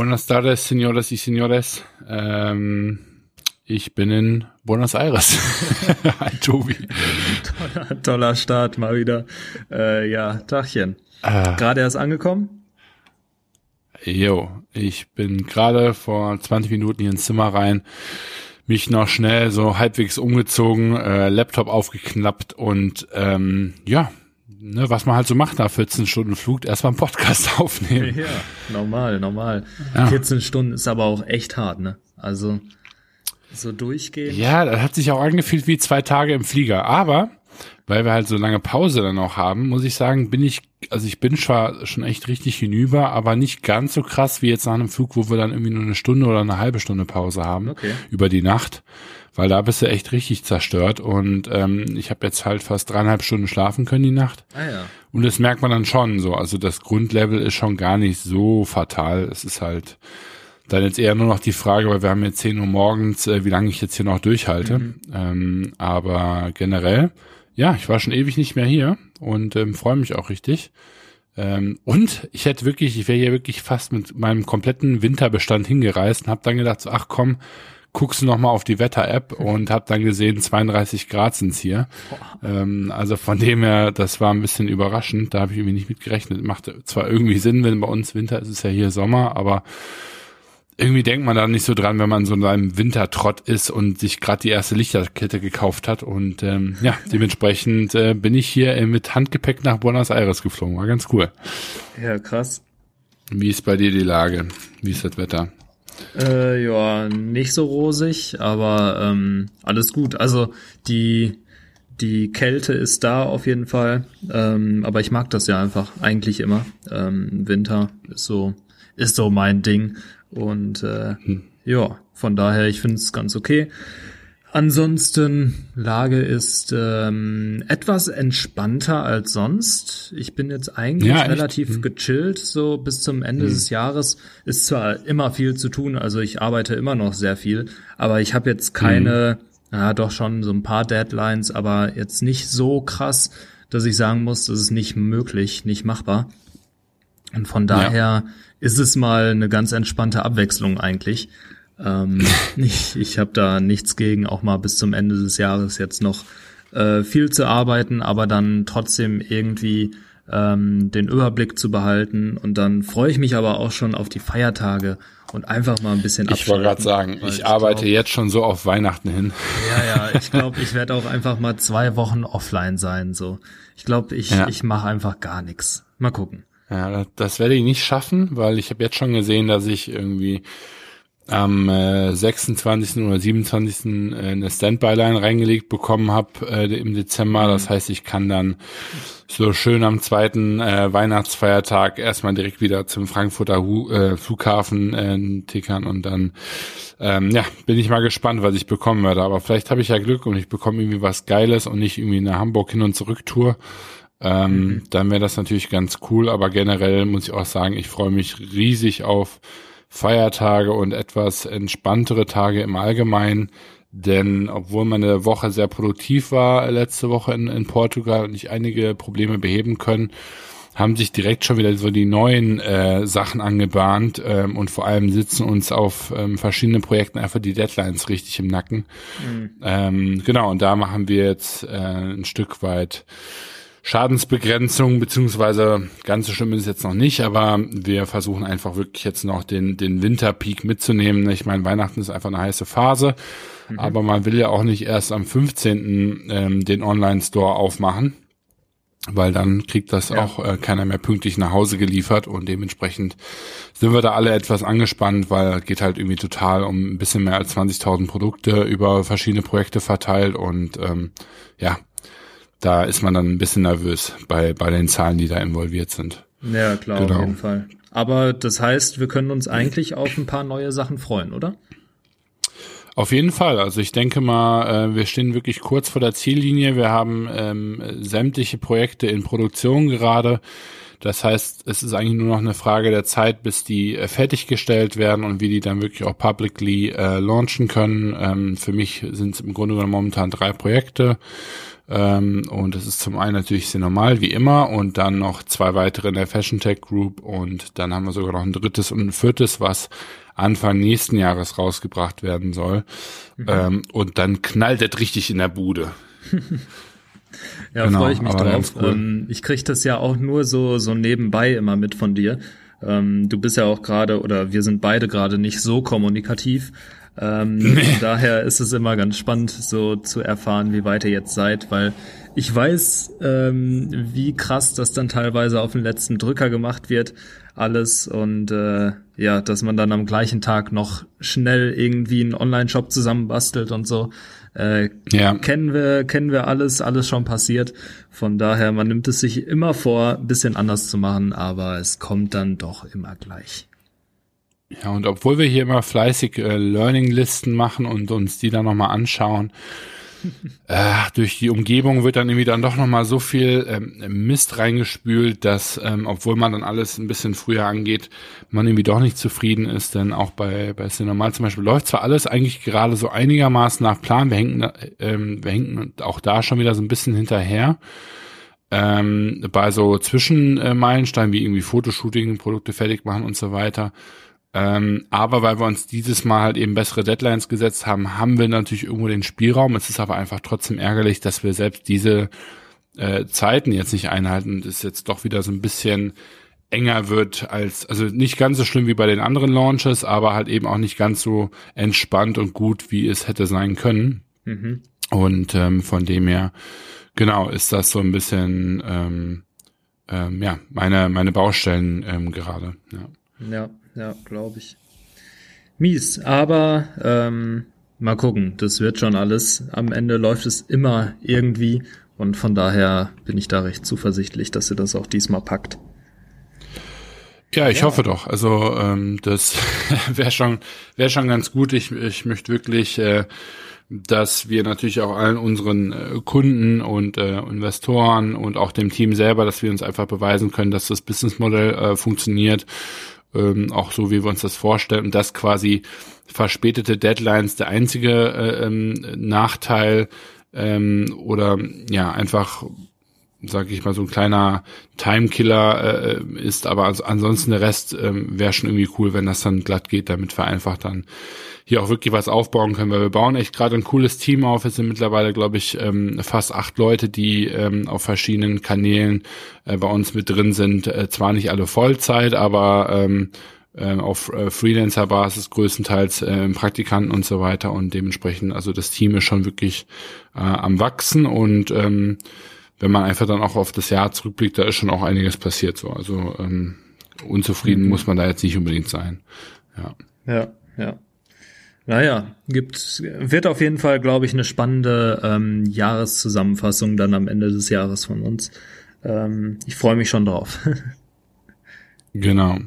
Buenas tardes, señores y señores. Ähm, ich bin in Buenos Aires. Hi, Tobi. Toller, toller Start mal wieder. Äh, ja, Tachchen. Äh, gerade erst angekommen? Jo, ich bin gerade vor 20 Minuten hier ins Zimmer rein, mich noch schnell so halbwegs umgezogen, äh, Laptop aufgeknappt und ähm, ja, ne, was man halt so macht nach 14 Stunden Flug, erstmal einen Podcast aufnehmen. Ja, normal, normal. Ja. 14 Stunden ist aber auch echt hart, ne? Also so durchgehen. Ja, das hat sich auch angefühlt wie zwei Tage im Flieger. Aber weil wir halt so lange Pause dann auch haben, muss ich sagen, bin ich, also ich bin zwar schon echt richtig hinüber, aber nicht ganz so krass wie jetzt nach einem Flug, wo wir dann irgendwie nur eine Stunde oder eine halbe Stunde Pause haben okay. über die Nacht, weil da bist du echt richtig zerstört und ähm, ich habe jetzt halt fast dreieinhalb Stunden schlafen können die Nacht. Ah ja. Und das merkt man dann schon so, also das Grundlevel ist schon gar nicht so fatal, es ist halt dann jetzt eher nur noch die Frage, weil wir haben jetzt 10 Uhr morgens, äh, wie lange ich jetzt hier noch durchhalte. Mhm. Ähm, aber generell ja, ich war schon ewig nicht mehr hier und ähm, freue mich auch richtig. Ähm, und ich hätte wirklich, ich wäre hier wirklich fast mit meinem kompletten Winterbestand hingereist und habe dann gedacht, so, ach komm, guckst du noch mal auf die Wetter-App und habe dann gesehen, 32 Grad sind's hier. Ähm, also von dem her, das war ein bisschen überraschend. Da habe ich irgendwie nicht mitgerechnet. Macht zwar irgendwie Sinn, wenn bei uns Winter ist, ist ja hier Sommer, aber irgendwie denkt man da nicht so dran, wenn man so in einem Wintertrott ist und sich gerade die erste Lichterkette gekauft hat. Und ähm, ja, dementsprechend äh, bin ich hier mit Handgepäck nach Buenos Aires geflogen. War ganz cool. Ja, krass. Wie ist bei dir die Lage? Wie ist das Wetter? Äh, ja, nicht so rosig, aber ähm, alles gut. Also die die Kälte ist da auf jeden Fall, ähm, aber ich mag das ja einfach eigentlich immer. Ähm, Winter ist so ist so mein Ding und äh, hm. ja, von daher, ich finde es ganz okay. Ansonsten, Lage ist ähm, etwas entspannter als sonst. Ich bin jetzt eigentlich ja, relativ hm. gechillt, so bis zum Ende hm. des Jahres. Ist zwar immer viel zu tun, also ich arbeite immer noch sehr viel, aber ich habe jetzt keine, hm. ja doch schon so ein paar Deadlines, aber jetzt nicht so krass, dass ich sagen muss, das ist nicht möglich, nicht machbar. Und von daher ja ist es mal eine ganz entspannte Abwechslung eigentlich. Ähm, ich ich habe da nichts gegen, auch mal bis zum Ende des Jahres jetzt noch äh, viel zu arbeiten, aber dann trotzdem irgendwie ähm, den Überblick zu behalten. Und dann freue ich mich aber auch schon auf die Feiertage und einfach mal ein bisschen Ich wollte gerade sagen, ich, ich arbeite glaub, jetzt schon so auf Weihnachten hin. Ja, ja, ich glaube, ich werde auch einfach mal zwei Wochen offline sein. So, ich glaube, ich ja. ich mache einfach gar nichts. Mal gucken. Ja, das werde ich nicht schaffen, weil ich habe jetzt schon gesehen, dass ich irgendwie am äh, 26. oder 27. Äh, eine Standby-Line reingelegt bekommen habe äh, im Dezember. Das mhm. heißt, ich kann dann so schön am zweiten äh, Weihnachtsfeiertag erstmal direkt wieder zum Frankfurter Hu äh, Flughafen äh, tickern und dann ähm, ja, bin ich mal gespannt, was ich bekommen werde. Aber vielleicht habe ich ja Glück und ich bekomme irgendwie was Geiles und nicht irgendwie eine Hamburg hin und zurück Tour ähm, mhm. dann wäre das natürlich ganz cool. Aber generell muss ich auch sagen, ich freue mich riesig auf Feiertage und etwas entspanntere Tage im Allgemeinen. Denn obwohl meine Woche sehr produktiv war letzte Woche in, in Portugal und ich einige Probleme beheben können, haben sich direkt schon wieder so die neuen äh, Sachen angebahnt ähm, und vor allem sitzen uns auf ähm, verschiedenen Projekten einfach die Deadlines richtig im Nacken. Mhm. Ähm, genau, und da machen wir jetzt äh, ein Stück weit Schadensbegrenzung, beziehungsweise ganz so schlimm ist es jetzt noch nicht, aber wir versuchen einfach wirklich jetzt noch den, den Winterpeak mitzunehmen. Ich meine, Weihnachten ist einfach eine heiße Phase, mhm. aber man will ja auch nicht erst am 15. Ähm, den Online-Store aufmachen, weil dann kriegt das ja. auch äh, keiner mehr pünktlich nach Hause geliefert und dementsprechend sind wir da alle etwas angespannt, weil geht halt irgendwie total um ein bisschen mehr als 20.000 Produkte über verschiedene Projekte verteilt und ähm, ja, da ist man dann ein bisschen nervös bei, bei den Zahlen, die da involviert sind. Ja, klar, genau. auf jeden Fall. Aber das heißt, wir können uns eigentlich auf ein paar neue Sachen freuen, oder? Auf jeden Fall. Also ich denke mal, äh, wir stehen wirklich kurz vor der Ziellinie. Wir haben ähm, sämtliche Projekte in Produktion gerade. Das heißt, es ist eigentlich nur noch eine Frage der Zeit, bis die äh, fertiggestellt werden und wie die dann wirklich auch publicly äh, launchen können. Ähm, für mich sind es im Grunde genommen momentan drei Projekte. Ähm, und das ist zum einen natürlich sehr normal, wie immer, und dann noch zwei weitere in der Fashion Tech Group und dann haben wir sogar noch ein drittes und ein viertes, was Anfang nächsten Jahres rausgebracht werden soll. Mhm. Ähm, und dann knallt es richtig in der Bude. ja, genau, freue ich mich drauf. Cool. Ähm, ich kriege das ja auch nur so, so nebenbei immer mit von dir. Ähm, du bist ja auch gerade, oder wir sind beide gerade nicht so kommunikativ. Ähm, nee. Daher ist es immer ganz spannend, so zu erfahren, wie weit ihr jetzt seid, weil ich weiß, ähm, wie krass das dann teilweise auf den letzten Drücker gemacht wird, alles und äh, ja, dass man dann am gleichen Tag noch schnell irgendwie einen Online-Shop zusammenbastelt und so. Äh, ja. Kennen wir, kennen wir alles, alles schon passiert. Von daher, man nimmt es sich immer vor, ein bisschen anders zu machen, aber es kommt dann doch immer gleich. Ja, und obwohl wir hier immer fleißig äh, Learning-Listen machen und uns die dann nochmal anschauen, äh, durch die Umgebung wird dann irgendwie dann doch nochmal so viel ähm, Mist reingespült, dass, ähm, obwohl man dann alles ein bisschen früher angeht, man irgendwie doch nicht zufrieden ist, denn auch bei, bei Cinemal zum Beispiel läuft zwar alles eigentlich gerade so einigermaßen nach Plan, wir hängen, ähm, wir hängen auch da schon wieder so ein bisschen hinterher, ähm, bei so Zwischenmeilensteinen wie irgendwie Fotoshooting, Produkte fertig machen und so weiter, ähm, aber weil wir uns dieses Mal halt eben bessere Deadlines gesetzt haben, haben wir natürlich irgendwo den Spielraum. Es ist aber einfach trotzdem ärgerlich, dass wir selbst diese äh, Zeiten jetzt nicht einhalten und es jetzt doch wieder so ein bisschen enger wird als, also nicht ganz so schlimm wie bei den anderen Launches, aber halt eben auch nicht ganz so entspannt und gut, wie es hätte sein können. Mhm. Und ähm, von dem her, genau, ist das so ein bisschen, ähm, ähm, ja, meine, meine Baustellen ähm, gerade. Ja. ja ja, glaube ich. Mies, aber ähm, mal gucken, das wird schon alles. Am Ende läuft es immer irgendwie und von daher bin ich da recht zuversichtlich, dass ihr das auch diesmal packt. Ja, ich ja. hoffe doch. Also ähm, das wäre schon wäre schon ganz gut. Ich, ich möchte wirklich, äh, dass wir natürlich auch allen unseren äh, Kunden und äh, Investoren und auch dem Team selber, dass wir uns einfach beweisen können, dass das Businessmodell äh, funktioniert ähm, auch so wie wir uns das vorstellen dass quasi verspätete Deadlines der einzige äh, ähm, Nachteil ähm, oder ja einfach sag ich mal, so ein kleiner Timekiller äh, ist, aber also ansonsten der Rest ähm, wäre schon irgendwie cool, wenn das dann glatt geht, damit wir einfach dann hier auch wirklich was aufbauen können, weil wir bauen echt gerade ein cooles Team auf. Es sind mittlerweile, glaube ich, ähm, fast acht Leute, die ähm, auf verschiedenen Kanälen äh, bei uns mit drin sind. Äh, zwar nicht alle Vollzeit, aber ähm, äh, auf äh, Freelancer-Basis größtenteils äh, Praktikanten und so weiter und dementsprechend, also das Team ist schon wirklich äh, am wachsen und ähm, wenn man einfach dann auch auf das Jahr zurückblickt, da ist schon auch einiges passiert so. Also ähm, unzufrieden mhm. muss man da jetzt nicht unbedingt sein. Ja. Ja, ja. Naja, gibt, wird auf jeden Fall, glaube ich, eine spannende ähm, Jahreszusammenfassung dann am Ende des Jahres von uns. Ähm, ich freue mich schon drauf. genau.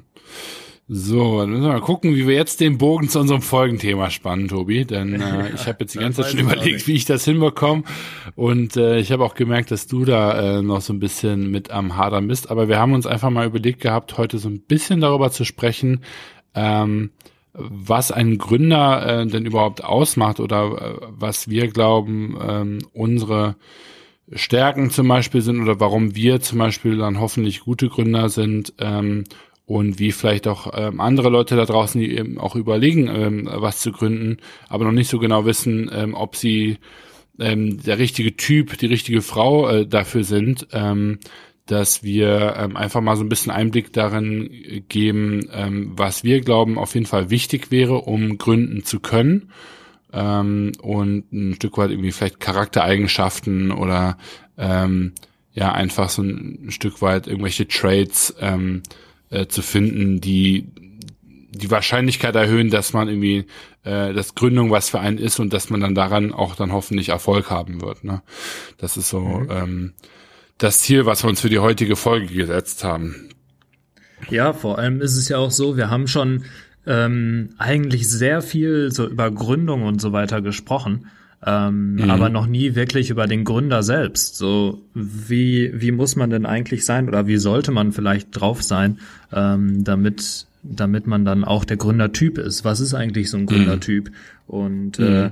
So, dann müssen wir mal gucken, wie wir jetzt den Bogen zu unserem Folgenthema spannen, Tobi. Denn äh, ich habe jetzt die ganze Zeit schon überlegt, wie ich das hinbekomme. Und äh, ich habe auch gemerkt, dass du da äh, noch so ein bisschen mit am Hadern bist. Aber wir haben uns einfach mal überlegt gehabt, heute so ein bisschen darüber zu sprechen, ähm, was ein Gründer äh, denn überhaupt ausmacht oder äh, was wir glauben, ähm, unsere Stärken zum Beispiel sind oder warum wir zum Beispiel dann hoffentlich gute Gründer sind ähm, und wie vielleicht auch ähm, andere Leute da draußen, die eben auch überlegen, ähm, was zu gründen, aber noch nicht so genau wissen, ähm, ob sie ähm, der richtige Typ, die richtige Frau äh, dafür sind, ähm, dass wir ähm, einfach mal so ein bisschen Einblick darin geben, ähm, was wir glauben auf jeden Fall wichtig wäre, um gründen zu können. Ähm, und ein Stück weit irgendwie vielleicht Charaktereigenschaften oder ähm, ja einfach so ein Stück weit irgendwelche Trades ähm, äh, zu finden, die die Wahrscheinlichkeit erhöhen, dass man irgendwie äh, das Gründung was für einen ist und dass man dann daran auch dann hoffentlich Erfolg haben wird. Ne? Das ist so mhm. ähm, das Ziel, was wir uns für die heutige Folge gesetzt haben. Ja, vor allem ist es ja auch so, wir haben schon ähm, eigentlich sehr viel so über Gründung und so weiter gesprochen ähm, mhm. aber noch nie wirklich über den Gründer selbst. So wie wie muss man denn eigentlich sein oder wie sollte man vielleicht drauf sein, ähm, damit damit man dann auch der Gründertyp ist. Was ist eigentlich so ein mhm. Gründertyp? Mhm. Und äh,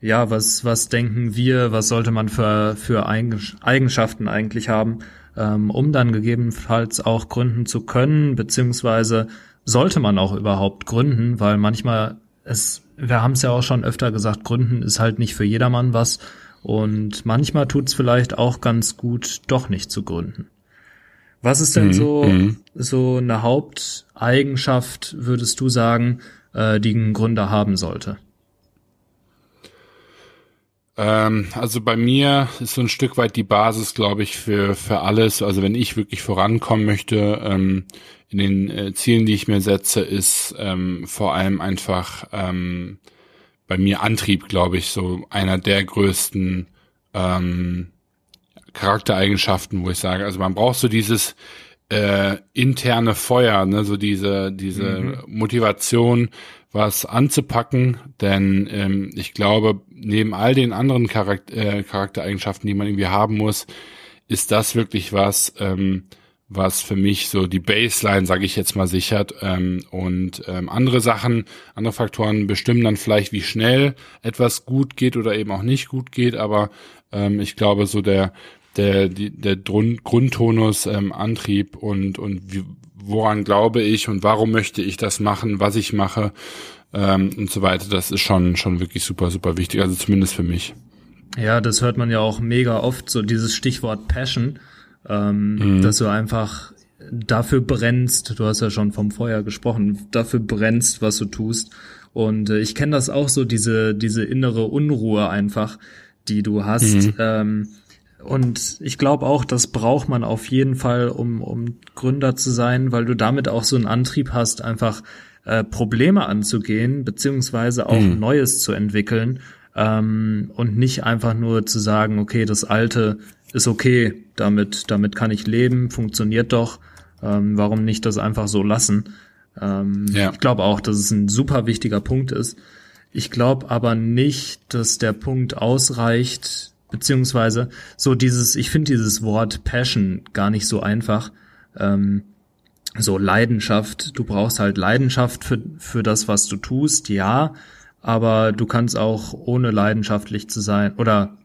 ja, was, was denken wir, was sollte man für, für Eigenschaften eigentlich haben, ähm, um dann gegebenenfalls auch gründen zu können, beziehungsweise sollte man auch überhaupt gründen, weil manchmal es, wir haben es ja auch schon öfter gesagt, gründen ist halt nicht für jedermann was und manchmal tut's vielleicht auch ganz gut, doch nicht zu gründen. Was ist denn mhm. so, mhm. so eine Haupteigenschaft, würdest du sagen, äh, die ein Gründer haben sollte? Ähm, also bei mir ist so ein Stück weit die Basis, glaube ich, für, für alles. Also wenn ich wirklich vorankommen möchte, ähm, in den äh, Zielen, die ich mir setze, ist ähm, vor allem einfach ähm, bei mir Antrieb, glaube ich, so einer der größten ähm, Charaktereigenschaften, wo ich sage, also man braucht so dieses äh, interne Feuer, ne, so diese diese mhm. Motivation, was anzupacken, denn ähm, ich glaube, neben all den anderen Charakter, äh, Charaktereigenschaften, die man irgendwie haben muss, ist das wirklich was, ähm, was für mich so die Baseline, sage ich jetzt mal, sichert. Ähm, und ähm, andere Sachen, andere Faktoren bestimmen dann vielleicht, wie schnell etwas gut geht oder eben auch nicht gut geht. Aber ähm, ich glaube, so der der der Grund, Grundtonus, ähm, Antrieb und und wie, woran glaube ich und warum möchte ich das machen, was ich mache ähm, und so weiter. Das ist schon schon wirklich super super wichtig. Also zumindest für mich. Ja, das hört man ja auch mega oft so dieses Stichwort Passion ähm, mhm. dass du einfach dafür brennst, du hast ja schon vom Feuer gesprochen, dafür brennst, was du tust. Und äh, ich kenne das auch so, diese, diese innere Unruhe einfach, die du hast. Mhm. Ähm, und ich glaube auch, das braucht man auf jeden Fall, um, um Gründer zu sein, weil du damit auch so einen Antrieb hast, einfach äh, Probleme anzugehen, beziehungsweise auch mhm. Neues zu entwickeln ähm, und nicht einfach nur zu sagen, okay, das Alte ist okay, damit, damit kann ich leben, funktioniert doch. Ähm, warum nicht das einfach so lassen? Ähm, ja. Ich glaube auch, dass es ein super wichtiger Punkt ist. Ich glaube aber nicht, dass der Punkt ausreicht, beziehungsweise so dieses, ich finde dieses Wort Passion gar nicht so einfach. Ähm, so Leidenschaft, du brauchst halt Leidenschaft für, für das, was du tust, ja, aber du kannst auch ohne leidenschaftlich zu sein oder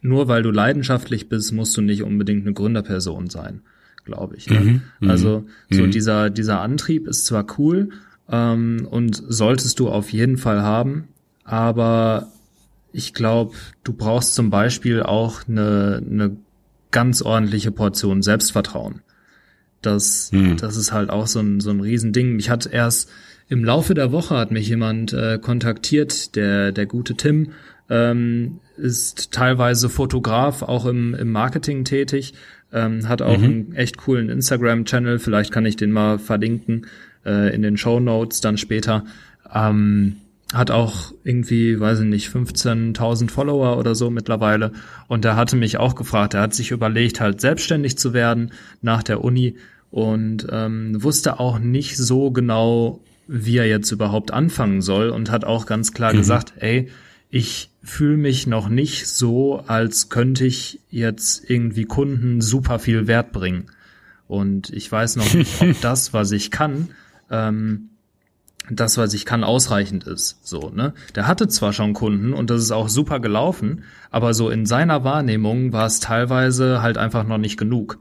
nur weil du leidenschaftlich bist, musst du nicht unbedingt eine Gründerperson sein, glaube ich. Ne? Mhm, mhm, also so mhm. dieser, dieser Antrieb ist zwar cool ähm, und solltest du auf jeden Fall haben, aber ich glaube, du brauchst zum Beispiel auch eine, eine ganz ordentliche Portion Selbstvertrauen. Das, mhm. das ist halt auch so ein, so ein Riesending. Ich hatte erst im Laufe der Woche hat mich jemand äh, kontaktiert, der, der gute Tim, ähm, ist teilweise Fotograf, auch im, im Marketing tätig, ähm, hat auch mhm. einen echt coolen Instagram-Channel, vielleicht kann ich den mal verlinken äh, in den Show Notes dann später. Ähm, hat auch irgendwie, weiß ich nicht, 15.000 Follower oder so mittlerweile. Und er hatte mich auch gefragt, er hat sich überlegt, halt selbstständig zu werden nach der Uni und ähm, wusste auch nicht so genau, wie er jetzt überhaupt anfangen soll und hat auch ganz klar mhm. gesagt, ey, ich fühle mich noch nicht so, als könnte ich jetzt irgendwie Kunden super viel Wert bringen. Und ich weiß noch nicht, ob das, was ich kann, ähm, das, was ich kann, ausreichend ist. So, ne? Der hatte zwar schon Kunden und das ist auch super gelaufen, aber so in seiner Wahrnehmung war es teilweise halt einfach noch nicht genug.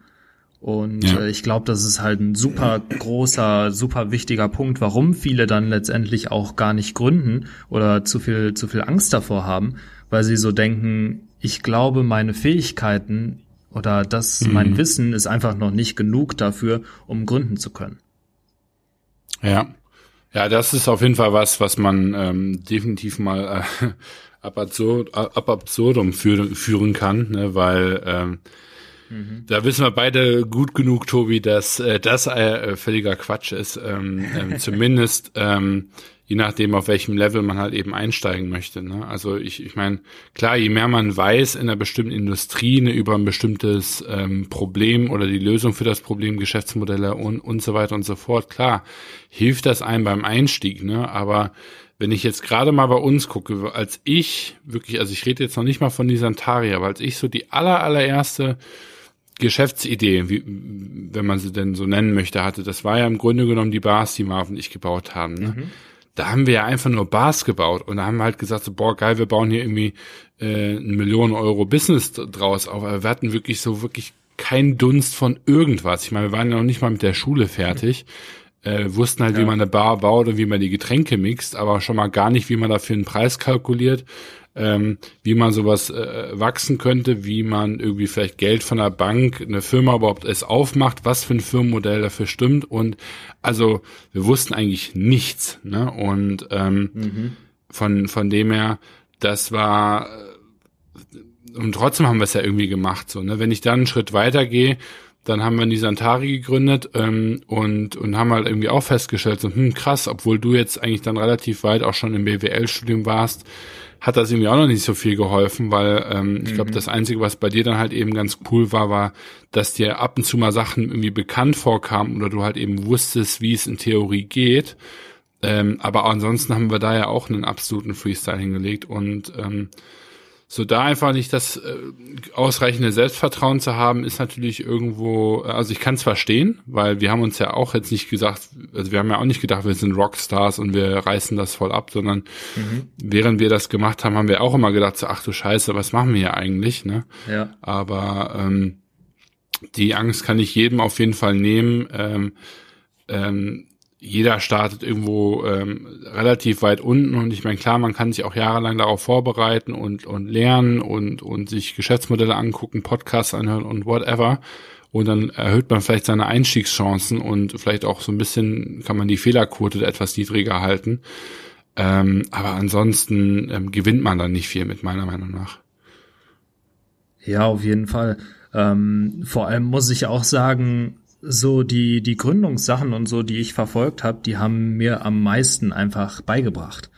Und ja. äh, ich glaube, das ist halt ein super großer, super wichtiger Punkt, warum viele dann letztendlich auch gar nicht gründen oder zu viel, zu viel Angst davor haben, weil sie so denken, ich glaube, meine Fähigkeiten oder das, mhm. mein Wissen ist einfach noch nicht genug dafür, um gründen zu können. Ja. Ja, das ist auf jeden Fall was, was man ähm, definitiv mal äh, ab, absurd, ab absurdum führen, führen kann, ne, weil ähm, Mhm. Da wissen wir beide gut genug, Tobi, dass äh, das äh, völliger Quatsch ist. Ähm, ähm, zumindest ähm, je nachdem, auf welchem Level man halt eben einsteigen möchte. Ne? Also ich, ich meine, klar, je mehr man weiß in einer bestimmten Industrie ne, über ein bestimmtes ähm, Problem oder die Lösung für das Problem, Geschäftsmodelle und, und so weiter und so fort, klar, hilft das einem beim Einstieg. Ne? Aber wenn ich jetzt gerade mal bei uns gucke, als ich wirklich, also ich rede jetzt noch nicht mal von dieser Taria, aber als ich so die aller, allererste Geschäftsidee, wie, wenn man sie denn so nennen möchte, hatte. Das war ja im Grunde genommen die Bars, die Marv und ich gebaut haben. Ne? Mhm. da haben wir ja einfach nur Bars gebaut und da haben wir halt gesagt, so, boah, geil, wir bauen hier irgendwie äh, ein Millionen Euro Business draus auf. Aber wir hatten wirklich so wirklich keinen Dunst von irgendwas. Ich meine, wir waren ja noch nicht mal mit der Schule fertig. Äh, wussten halt, ja. wie man eine Bar baut und wie man die Getränke mixt, aber schon mal gar nicht, wie man dafür einen Preis kalkuliert ähm, wie man sowas äh, wachsen könnte, wie man irgendwie vielleicht Geld von der Bank, eine Firma überhaupt es aufmacht, was für ein Firmenmodell dafür stimmt. Und also wir wussten eigentlich nichts. Ne? Und ähm, mhm. von, von dem her, das war äh, und trotzdem haben wir es ja irgendwie gemacht. So, ne? Wenn ich dann einen Schritt weiter gehe, dann haben wir die Santari gegründet ähm, und, und haben halt irgendwie auch festgestellt, so, hm, krass, obwohl du jetzt eigentlich dann relativ weit auch schon im BWL-Studium warst, hat das irgendwie auch noch nicht so viel geholfen, weil ähm, mhm. ich glaube, das Einzige, was bei dir dann halt eben ganz cool war, war, dass dir ab und zu mal Sachen irgendwie bekannt vorkamen oder du halt eben wusstest, wie es in Theorie geht. Ähm, aber ansonsten haben wir da ja auch einen absoluten Freestyle hingelegt und ähm, so da einfach nicht das äh, ausreichende Selbstvertrauen zu haben, ist natürlich irgendwo, äh, also ich kann es verstehen, weil wir haben uns ja auch jetzt nicht gesagt, also wir haben ja auch nicht gedacht, wir sind Rockstars und wir reißen das voll ab, sondern mhm. während wir das gemacht haben, haben wir auch immer gedacht, so, ach du Scheiße, was machen wir hier eigentlich, ne? Ja. Aber ähm, die Angst kann ich jedem auf jeden Fall nehmen. Ähm, ähm, jeder startet irgendwo ähm, relativ weit unten und ich meine, klar, man kann sich auch jahrelang darauf vorbereiten und, und lernen und, und sich Geschäftsmodelle angucken, Podcasts anhören und whatever. Und dann erhöht man vielleicht seine Einstiegschancen und vielleicht auch so ein bisschen kann man die Fehlerquote etwas niedriger halten. Ähm, aber ansonsten ähm, gewinnt man dann nicht viel mit meiner Meinung nach. Ja, auf jeden Fall. Ähm, vor allem muss ich auch sagen, so die, die Gründungssachen und so, die ich verfolgt habe, die haben mir am meisten einfach beigebracht.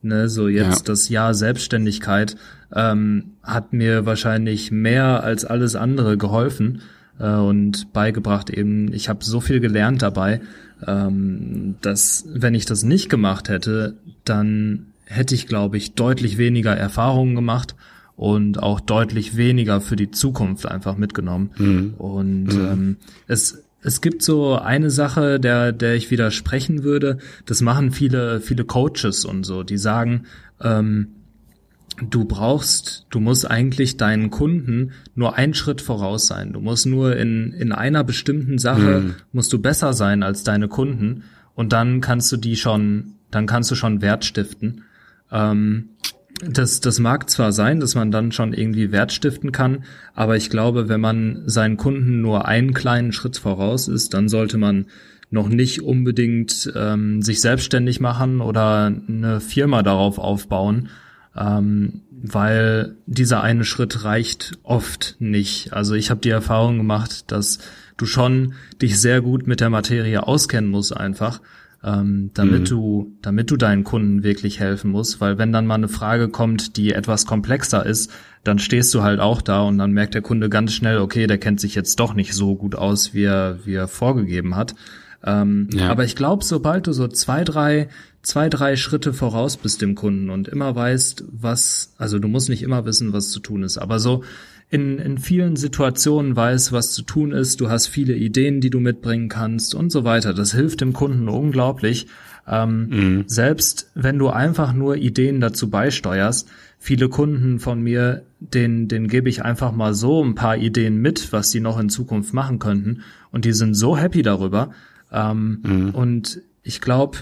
Ne, so jetzt ja. das Jahr Selbstständigkeit ähm, hat mir wahrscheinlich mehr als alles andere geholfen äh, und beigebracht eben, ich habe so viel gelernt dabei, ähm, dass wenn ich das nicht gemacht hätte, dann hätte ich, glaube ich, deutlich weniger Erfahrungen gemacht und auch deutlich weniger für die Zukunft einfach mitgenommen. Mhm. Und mhm. Ähm, es es gibt so eine Sache, der, der ich widersprechen würde. Das machen viele, viele Coaches und so. Die sagen, ähm, du brauchst, du musst eigentlich deinen Kunden nur einen Schritt voraus sein. Du musst nur in, in einer bestimmten Sache, mhm. musst du besser sein als deine Kunden. Und dann kannst du die schon, dann kannst du schon Wert stiften. Ähm, das, das mag zwar sein, dass man dann schon irgendwie Wert stiften kann, aber ich glaube, wenn man seinen Kunden nur einen kleinen Schritt voraus ist, dann sollte man noch nicht unbedingt ähm, sich selbstständig machen oder eine Firma darauf aufbauen, ähm, weil dieser eine Schritt reicht oft nicht. Also ich habe die Erfahrung gemacht, dass du schon dich sehr gut mit der Materie auskennen musst einfach ähm, damit mhm. du, damit du deinen Kunden wirklich helfen musst, weil wenn dann mal eine Frage kommt, die etwas komplexer ist, dann stehst du halt auch da und dann merkt der Kunde ganz schnell, okay, der kennt sich jetzt doch nicht so gut aus, wie er, wie er vorgegeben hat. Ähm, ja. Aber ich glaube, sobald du so zwei, drei, zwei, drei Schritte voraus bist dem Kunden und immer weißt, was, also du musst nicht immer wissen, was zu tun ist, aber so in, in vielen Situationen weiß, was zu tun ist, du hast viele Ideen, die du mitbringen kannst und so weiter. Das hilft dem Kunden unglaublich. Ähm, mhm. Selbst wenn du einfach nur Ideen dazu beisteuerst, viele Kunden von mir, den, den gebe ich einfach mal so ein paar Ideen mit, was die noch in Zukunft machen könnten. Und die sind so happy darüber. Ähm, mhm. Und ich glaube,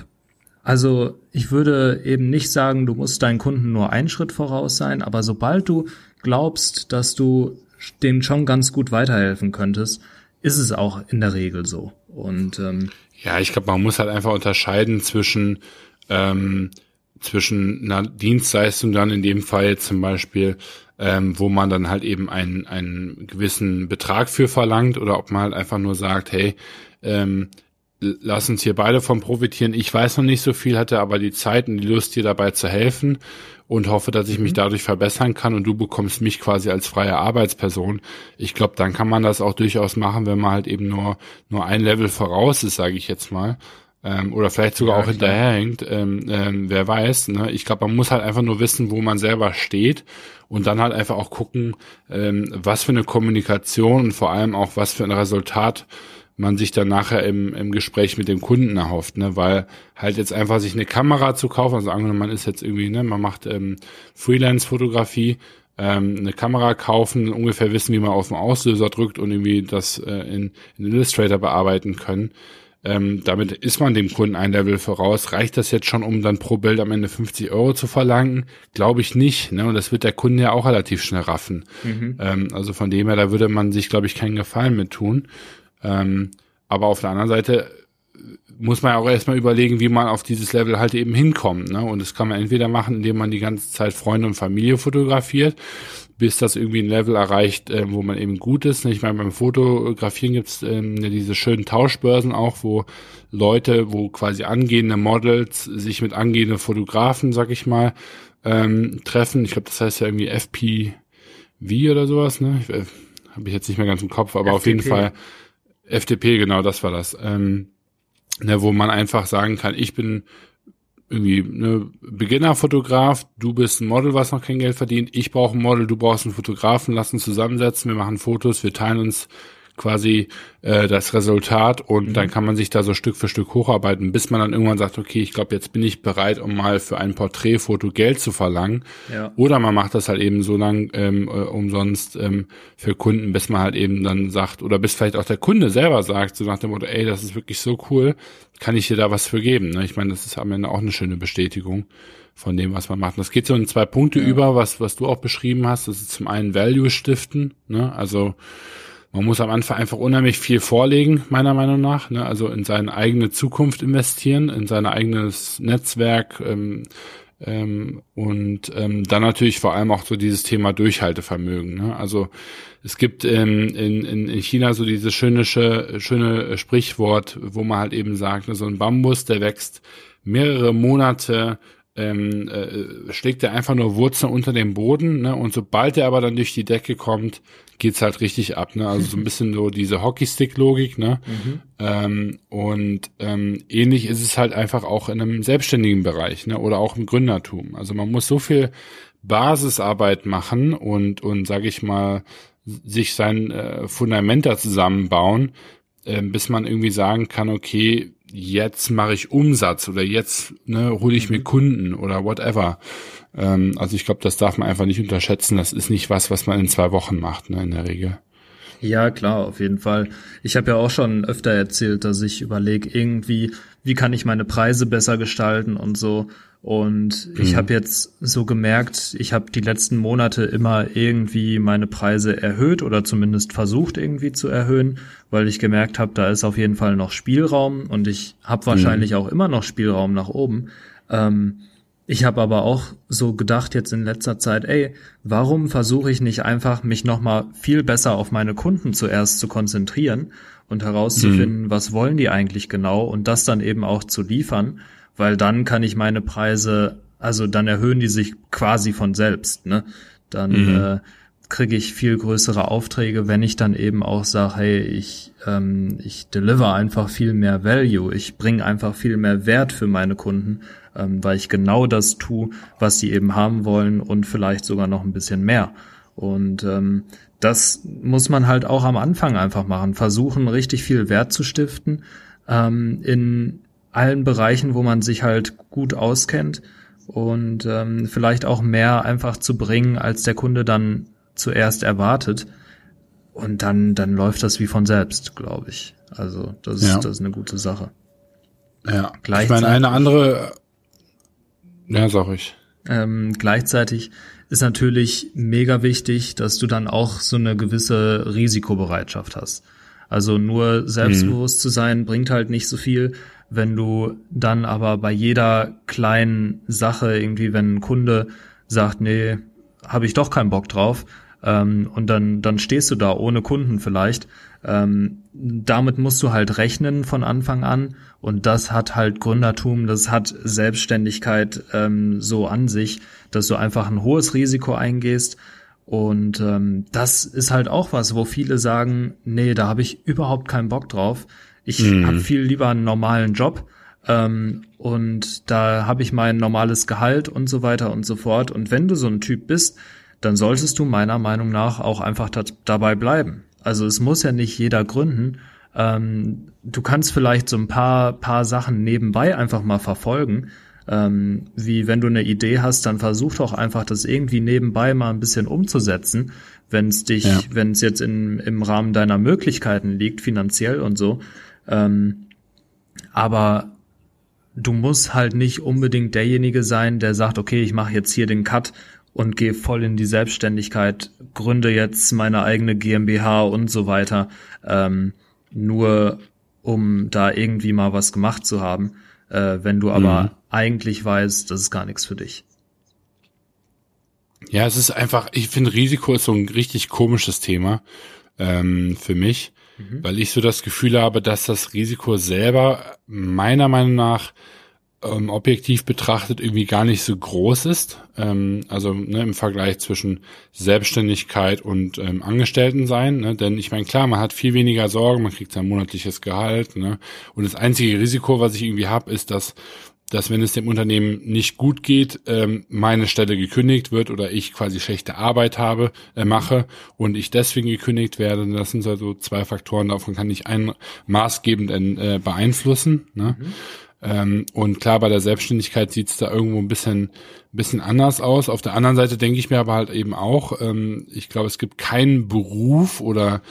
also ich würde eben nicht sagen, du musst deinen Kunden nur einen Schritt voraus sein, aber sobald du glaubst, dass du dem schon ganz gut weiterhelfen könntest, ist es auch in der Regel so. Und ähm, ja, ich glaube, man muss halt einfach unterscheiden zwischen ähm, zwischen einer Dienstleistung dann in dem Fall zum Beispiel, ähm, wo man dann halt eben einen, einen gewissen Betrag für verlangt oder ob man halt einfach nur sagt, hey, ähm, lass uns hier beide von profitieren. Ich weiß noch nicht so viel, hatte aber die Zeit und die Lust, dir dabei zu helfen und hoffe, dass ich mich mhm. dadurch verbessern kann und du bekommst mich quasi als freie Arbeitsperson. Ich glaube, dann kann man das auch durchaus machen, wenn man halt eben nur, nur ein Level voraus ist, sage ich jetzt mal. Ähm, oder vielleicht sogar ja, auch hinterherhängt, ähm, ähm, wer weiß. Ne? Ich glaube, man muss halt einfach nur wissen, wo man selber steht und dann halt einfach auch gucken, ähm, was für eine Kommunikation und vor allem auch was für ein Resultat man sich dann nachher im, im Gespräch mit dem Kunden erhofft, ne? Weil halt jetzt einfach sich eine Kamera zu kaufen, also angenommen, man ist jetzt irgendwie, ne, man macht ähm, Freelance-Fotografie, ähm, eine Kamera kaufen, ungefähr wissen, wie man auf den Auslöser drückt und irgendwie das äh, in, in Illustrator bearbeiten können. Ähm, damit ist man dem Kunden ein Level voraus. Reicht das jetzt schon, um dann pro Bild am Ende 50 Euro zu verlangen? Glaube ich nicht. Ne? Und das wird der Kunde ja auch relativ schnell raffen. Mhm. Ähm, also von dem her, da würde man sich, glaube ich, keinen Gefallen mit tun. Ähm, aber auf der anderen Seite muss man ja auch erstmal überlegen, wie man auf dieses Level halt eben hinkommt. Ne? Und das kann man entweder machen, indem man die ganze Zeit Freunde und Familie fotografiert, bis das irgendwie ein Level erreicht, äh, wo man eben gut ist. Ich meine, beim Fotografieren gibt's ähm, diese schönen Tauschbörsen auch, wo Leute, wo quasi angehende Models sich mit angehenden Fotografen, sag ich mal, ähm, treffen. Ich glaube, das heißt ja irgendwie FPV oder sowas, ne? Äh, Habe ich jetzt nicht mehr ganz im Kopf, aber FDP. auf jeden Fall FDP, genau, das war das. Ähm, ne, wo man einfach sagen kann, ich bin irgendwie ne Beginnerfotograf, du bist ein Model, was noch kein Geld verdient, ich brauche ein Model, du brauchst einen Fotografen, lass uns zusammensetzen, wir machen Fotos, wir teilen uns quasi äh, das Resultat und mhm. dann kann man sich da so Stück für Stück hocharbeiten, bis man dann irgendwann sagt, okay, ich glaube, jetzt bin ich bereit, um mal für ein Porträtfoto Geld zu verlangen. Ja. Oder man macht das halt eben so lang ähm, äh, umsonst ähm, für Kunden, bis man halt eben dann sagt, oder bis vielleicht auch der Kunde selber sagt, so nach dem Motto, ey, das ist wirklich so cool, kann ich dir da was für geben. Ne? Ich meine, das ist am Ende auch eine schöne Bestätigung von dem, was man macht. das geht so in zwei Punkte ja. über, was, was du auch beschrieben hast. Das ist zum einen Value stiften, ne? also man muss am Anfang einfach unheimlich viel vorlegen, meiner Meinung nach. Ne? Also in seine eigene Zukunft investieren, in sein eigenes Netzwerk ähm, ähm, und ähm, dann natürlich vor allem auch so dieses Thema Durchhaltevermögen. Ne? Also es gibt ähm, in, in, in China so dieses schöne, schöne Sprichwort, wo man halt eben sagt, ne, so ein Bambus, der wächst mehrere Monate ähm, äh, schlägt er einfach nur Wurzeln unter dem Boden, ne? Und sobald er aber dann durch die Decke kommt, geht's halt richtig ab, ne? Also so ein bisschen so diese Hockeystick-Logik, ne? Mhm. Ähm, und ähm, ähnlich ist es halt einfach auch in einem selbstständigen Bereich, ne? Oder auch im Gründertum. Also man muss so viel Basisarbeit machen und und sage ich mal sich sein äh, Fundament da zusammenbauen, äh, bis man irgendwie sagen kann, okay, jetzt mache ich Umsatz oder jetzt ne, hole ich mir mhm. Kunden oder whatever. Ähm, also ich glaube, das darf man einfach nicht unterschätzen. Das ist nicht was, was man in zwei Wochen macht, ne, in der Regel. Ja, klar, auf jeden Fall. Ich habe ja auch schon öfter erzählt, dass ich überlege, irgendwie, wie kann ich meine Preise besser gestalten und so. Und ich mhm. habe jetzt so gemerkt, ich habe die letzten Monate immer irgendwie meine Preise erhöht oder zumindest versucht irgendwie zu erhöhen, weil ich gemerkt habe, da ist auf jeden Fall noch Spielraum und ich habe wahrscheinlich mhm. auch immer noch Spielraum nach oben. Ähm, ich habe aber auch so gedacht jetzt in letzter Zeit, ey, warum versuche ich nicht einfach, mich nochmal viel besser auf meine Kunden zuerst zu konzentrieren und herauszufinden, mhm. was wollen die eigentlich genau und das dann eben auch zu liefern weil dann kann ich meine Preise, also dann erhöhen die sich quasi von selbst, ne? Dann mhm. äh, kriege ich viel größere Aufträge, wenn ich dann eben auch sage, hey, ich, ähm, ich deliver einfach viel mehr Value, ich bringe einfach viel mehr Wert für meine Kunden, ähm, weil ich genau das tue, was sie eben haben wollen und vielleicht sogar noch ein bisschen mehr. Und ähm, das muss man halt auch am Anfang einfach machen, versuchen richtig viel Wert zu stiften ähm, in allen Bereichen, wo man sich halt gut auskennt und ähm, vielleicht auch mehr einfach zu bringen, als der Kunde dann zuerst erwartet. Und dann, dann läuft das wie von selbst, glaube ich. Also das ist, ja. das ist eine gute Sache. Ja, ich meine, eine andere, ja, sag ich. Ähm, gleichzeitig ist natürlich mega wichtig, dass du dann auch so eine gewisse Risikobereitschaft hast. Also nur selbstbewusst mhm. zu sein bringt halt nicht so viel, wenn du dann aber bei jeder kleinen Sache irgendwie, wenn ein Kunde sagt, nee, habe ich doch keinen Bock drauf, ähm, und dann, dann stehst du da ohne Kunden vielleicht. Ähm, damit musst du halt rechnen von Anfang an und das hat halt Gründertum, das hat Selbstständigkeit ähm, so an sich, dass du einfach ein hohes Risiko eingehst und ähm, das ist halt auch was, wo viele sagen, nee, da habe ich überhaupt keinen Bock drauf. Ich mhm. habe viel lieber einen normalen Job ähm, und da habe ich mein normales Gehalt und so weiter und so fort. Und wenn du so ein Typ bist, dann solltest du meiner Meinung nach auch einfach dabei bleiben. Also es muss ja nicht jeder gründen. ähm, du kannst vielleicht so ein paar, paar Sachen nebenbei einfach mal verfolgen. Ähm, wie wenn du eine Idee hast, dann versuch doch einfach das irgendwie nebenbei mal ein bisschen umzusetzen, wenn es dich, ja. wenn es jetzt in, im Rahmen deiner Möglichkeiten liegt, finanziell und so. Ähm, aber du musst halt nicht unbedingt derjenige sein, der sagt, okay, ich mache jetzt hier den Cut und gehe voll in die Selbstständigkeit, gründe jetzt meine eigene GmbH und so weiter, ähm, nur um da irgendwie mal was gemacht zu haben, äh, wenn du aber mhm. eigentlich weißt, das ist gar nichts für dich. Ja, es ist einfach, ich finde Risiko ist so ein richtig komisches Thema ähm, für mich, mhm. weil ich so das Gefühl habe, dass das Risiko selber meiner Meinung nach ähm, objektiv betrachtet irgendwie gar nicht so groß ist. Ähm, also ne, im Vergleich zwischen Selbstständigkeit und ähm, Angestelltensein. Ne? Denn ich meine, klar, man hat viel weniger Sorgen, man kriegt sein monatliches Gehalt. Ne? Und das einzige Risiko, was ich irgendwie habe, ist, dass dass wenn es dem Unternehmen nicht gut geht, ähm, meine Stelle gekündigt wird oder ich quasi schlechte Arbeit habe, äh, mache und ich deswegen gekündigt werde. Das sind also zwei Faktoren, davon kann ich einen maßgebend äh, beeinflussen. Ne? Mhm. Ähm, und klar, bei der Selbstständigkeit sieht es da irgendwo ein bisschen, bisschen anders aus. Auf der anderen Seite denke ich mir aber halt eben auch, ähm, ich glaube, es gibt keinen Beruf oder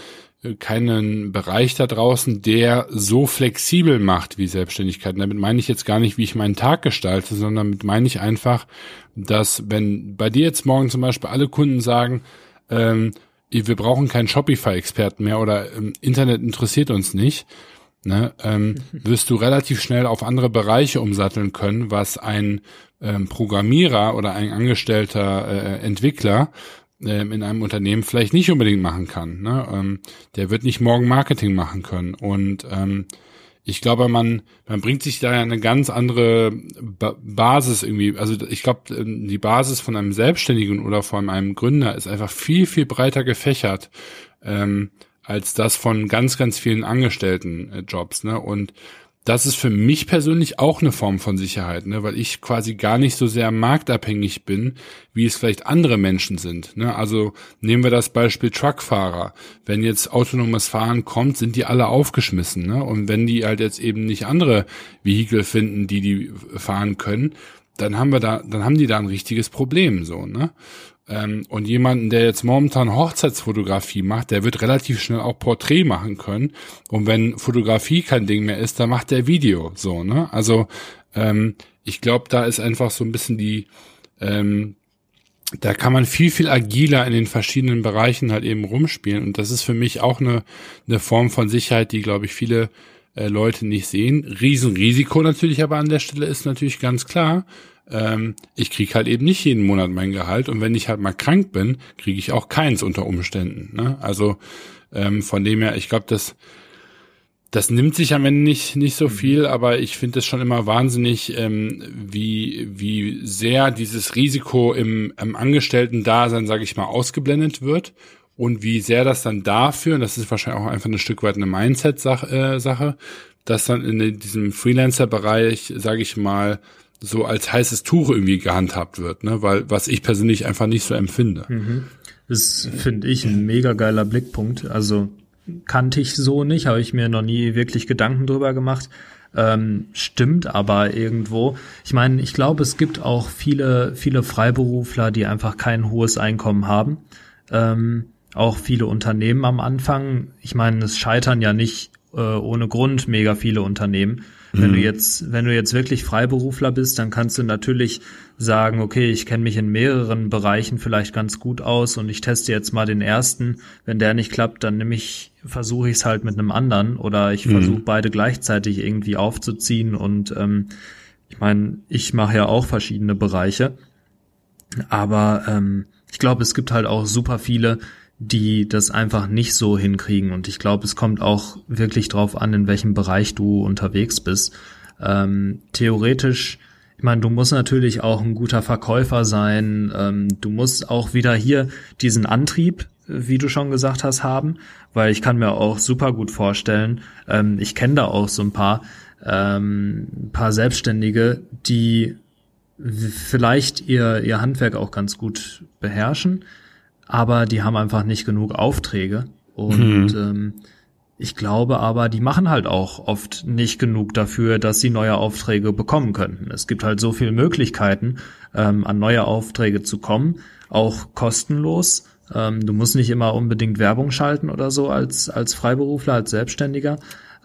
keinen Bereich da draußen, der so flexibel macht wie Selbstständigkeit. Und damit meine ich jetzt gar nicht, wie ich meinen Tag gestalte, sondern damit meine ich einfach, dass wenn bei dir jetzt morgen zum Beispiel alle Kunden sagen, ähm, wir brauchen keinen Shopify-Experten mehr oder ähm, Internet interessiert uns nicht, ne, ähm, wirst du relativ schnell auf andere Bereiche umsatteln können, was ein ähm, Programmierer oder ein angestellter äh, Entwickler in einem Unternehmen vielleicht nicht unbedingt machen kann. Ne? Ähm, der wird nicht morgen Marketing machen können. Und ähm, ich glaube, man, man bringt sich da ja eine ganz andere ba Basis irgendwie. Also ich glaube, ähm, die Basis von einem Selbstständigen oder von einem Gründer ist einfach viel, viel breiter gefächert. Ähm, als das von ganz, ganz vielen Angestelltenjobs. Äh, ne? Und das ist für mich persönlich auch eine Form von Sicherheit, ne? weil ich quasi gar nicht so sehr marktabhängig bin, wie es vielleicht andere Menschen sind. Ne? Also nehmen wir das Beispiel Truckfahrer. Wenn jetzt autonomes Fahren kommt, sind die alle aufgeschmissen. Ne? Und wenn die halt jetzt eben nicht andere Vehikel finden, die die fahren können, dann haben wir da, dann haben die da ein richtiges Problem so. Ne? Ähm, und jemanden, der jetzt momentan Hochzeitsfotografie macht, der wird relativ schnell auch Porträt machen können. Und wenn Fotografie kein Ding mehr ist, dann macht der Video so, ne? Also ähm, ich glaube, da ist einfach so ein bisschen die, ähm, da kann man viel, viel agiler in den verschiedenen Bereichen halt eben rumspielen. Und das ist für mich auch eine, eine Form von Sicherheit, die, glaube ich, viele äh, Leute nicht sehen. Riesenrisiko natürlich aber an der Stelle ist natürlich ganz klar ähm, ich krieg halt eben nicht jeden Monat mein Gehalt und wenn ich halt mal krank bin, kriege ich auch keins unter Umständen. Ne? Also ähm, von dem her, ich glaube, das das nimmt sich am Ende nicht nicht so mhm. viel, aber ich finde es schon immer wahnsinnig, ähm, wie wie sehr dieses Risiko im, im Angestellten-Dasein, sage ich mal, ausgeblendet wird und wie sehr das dann dafür, und das ist wahrscheinlich auch einfach ein Stück weit eine Mindset-Sache, äh, Sache, dass dann in diesem Freelancer-Bereich, sage ich mal, so als heißes Tuch irgendwie gehandhabt wird, ne? Weil was ich persönlich einfach nicht so empfinde. Mhm. Das finde ich ein mega geiler Blickpunkt. Also kannte ich so nicht, habe ich mir noch nie wirklich Gedanken drüber gemacht. Ähm, stimmt aber irgendwo. Ich meine, ich glaube, es gibt auch viele, viele Freiberufler, die einfach kein hohes Einkommen haben. Ähm, auch viele Unternehmen am Anfang. Ich meine, es scheitern ja nicht äh, ohne Grund mega viele Unternehmen. Wenn du mhm. jetzt, wenn du jetzt wirklich Freiberufler bist, dann kannst du natürlich sagen, okay, ich kenne mich in mehreren Bereichen vielleicht ganz gut aus und ich teste jetzt mal den ersten. Wenn der nicht klappt, dann nehme ich, versuche ich es halt mit einem anderen oder ich mhm. versuche beide gleichzeitig irgendwie aufzuziehen und ähm, ich meine, ich mache ja auch verschiedene Bereiche, aber ähm, ich glaube, es gibt halt auch super viele, die das einfach nicht so hinkriegen. Und ich glaube, es kommt auch wirklich drauf an, in welchem Bereich du unterwegs bist. Ähm, theoretisch, ich meine, du musst natürlich auch ein guter Verkäufer sein. Ähm, du musst auch wieder hier diesen Antrieb, wie du schon gesagt hast, haben, weil ich kann mir auch super gut vorstellen, ähm, ich kenne da auch so ein paar, ähm, ein paar Selbstständige, die vielleicht ihr, ihr Handwerk auch ganz gut beherrschen, aber die haben einfach nicht genug Aufträge. Und mhm. ähm, ich glaube aber, die machen halt auch oft nicht genug dafür, dass sie neue Aufträge bekommen könnten. Es gibt halt so viele Möglichkeiten, ähm, an neue Aufträge zu kommen, auch kostenlos. Ähm, du musst nicht immer unbedingt Werbung schalten oder so als, als Freiberufler, als Selbstständiger.